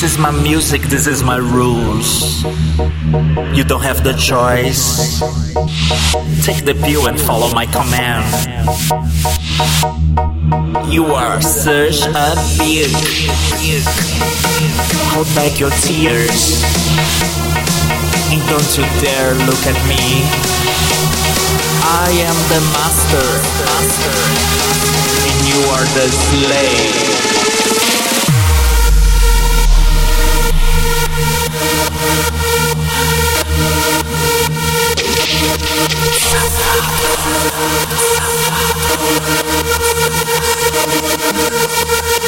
This is my music, this is my rules. You don't have the choice. Take the pill and follow my command. You are such a big. Hold back your tears. And don't you dare look at me. I am the master, master, and you are the slave. Thank you.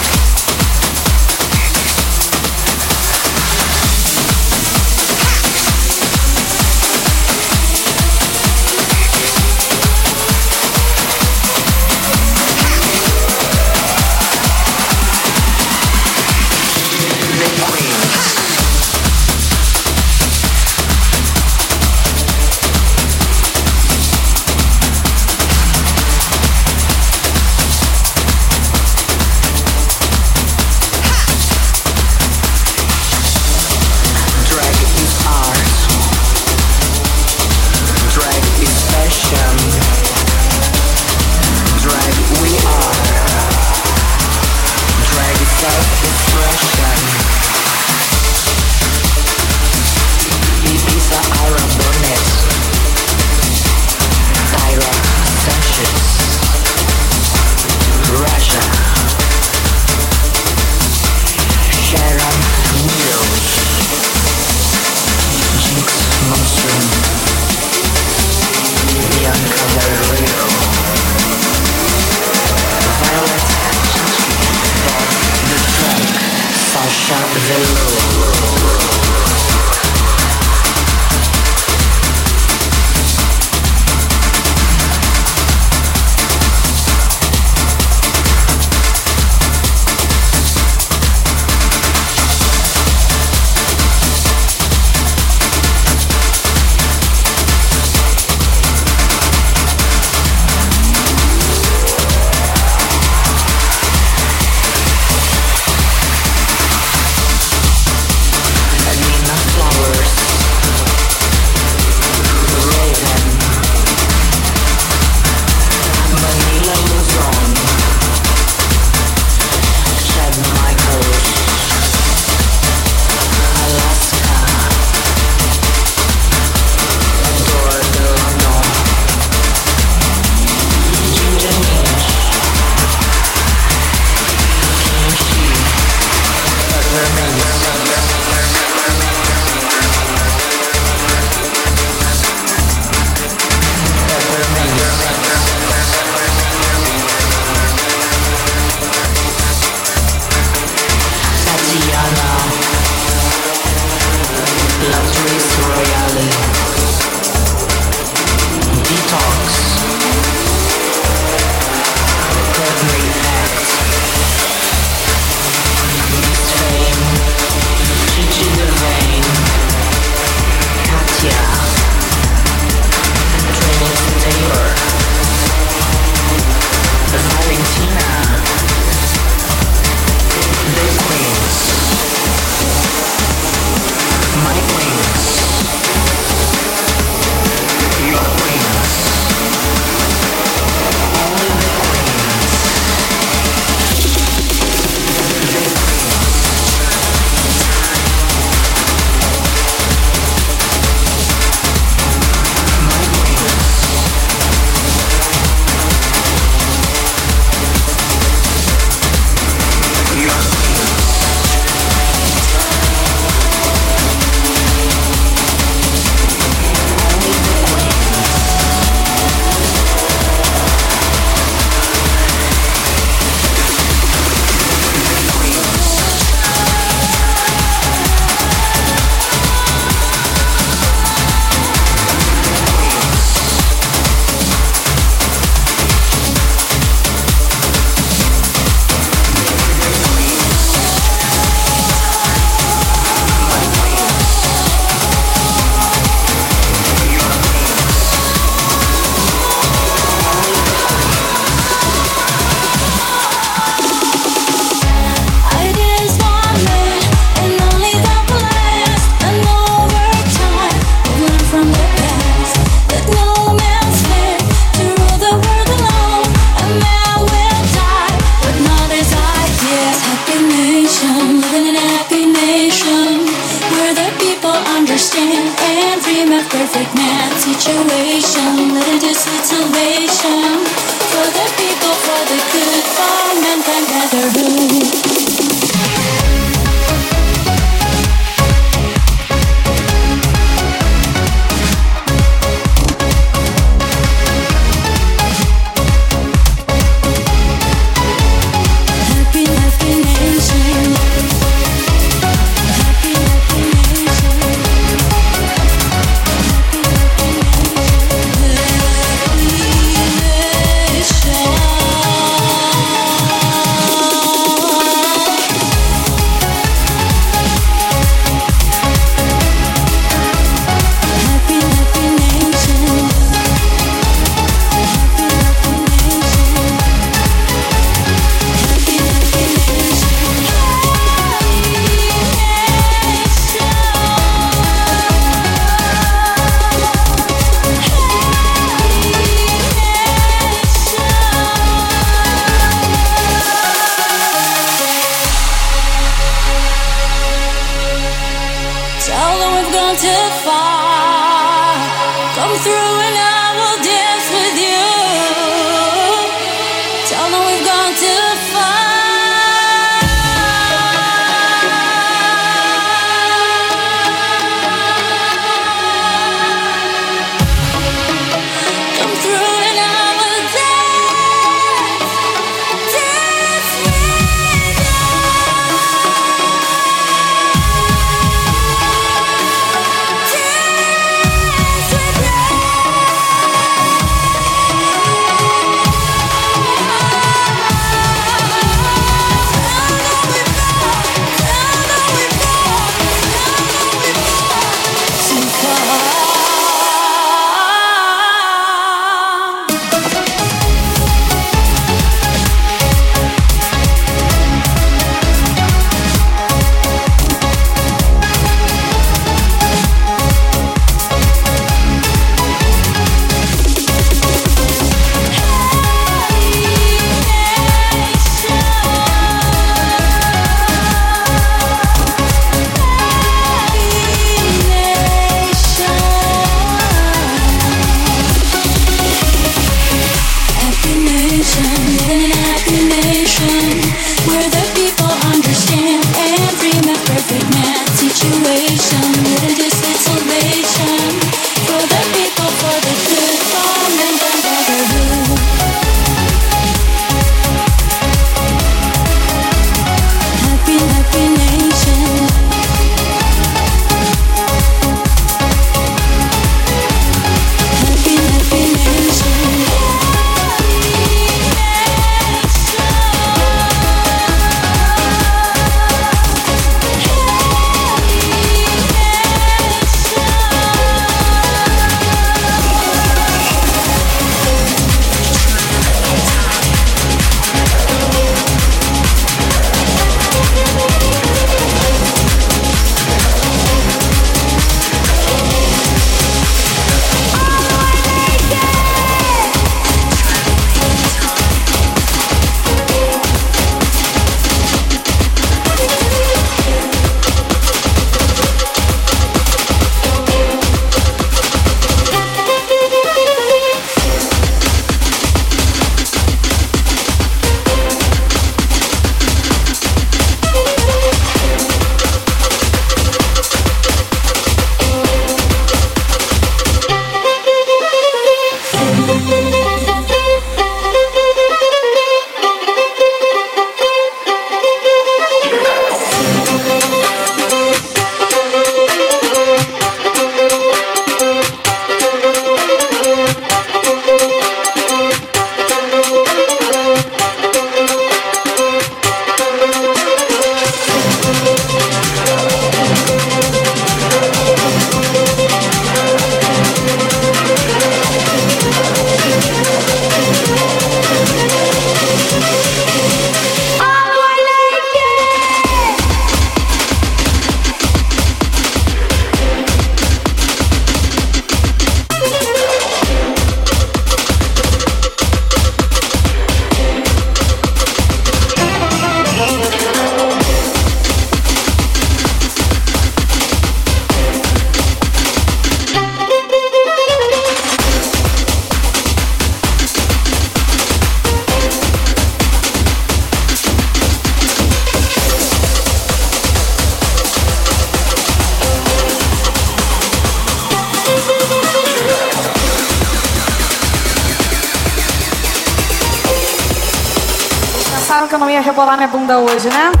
banda hoje, né?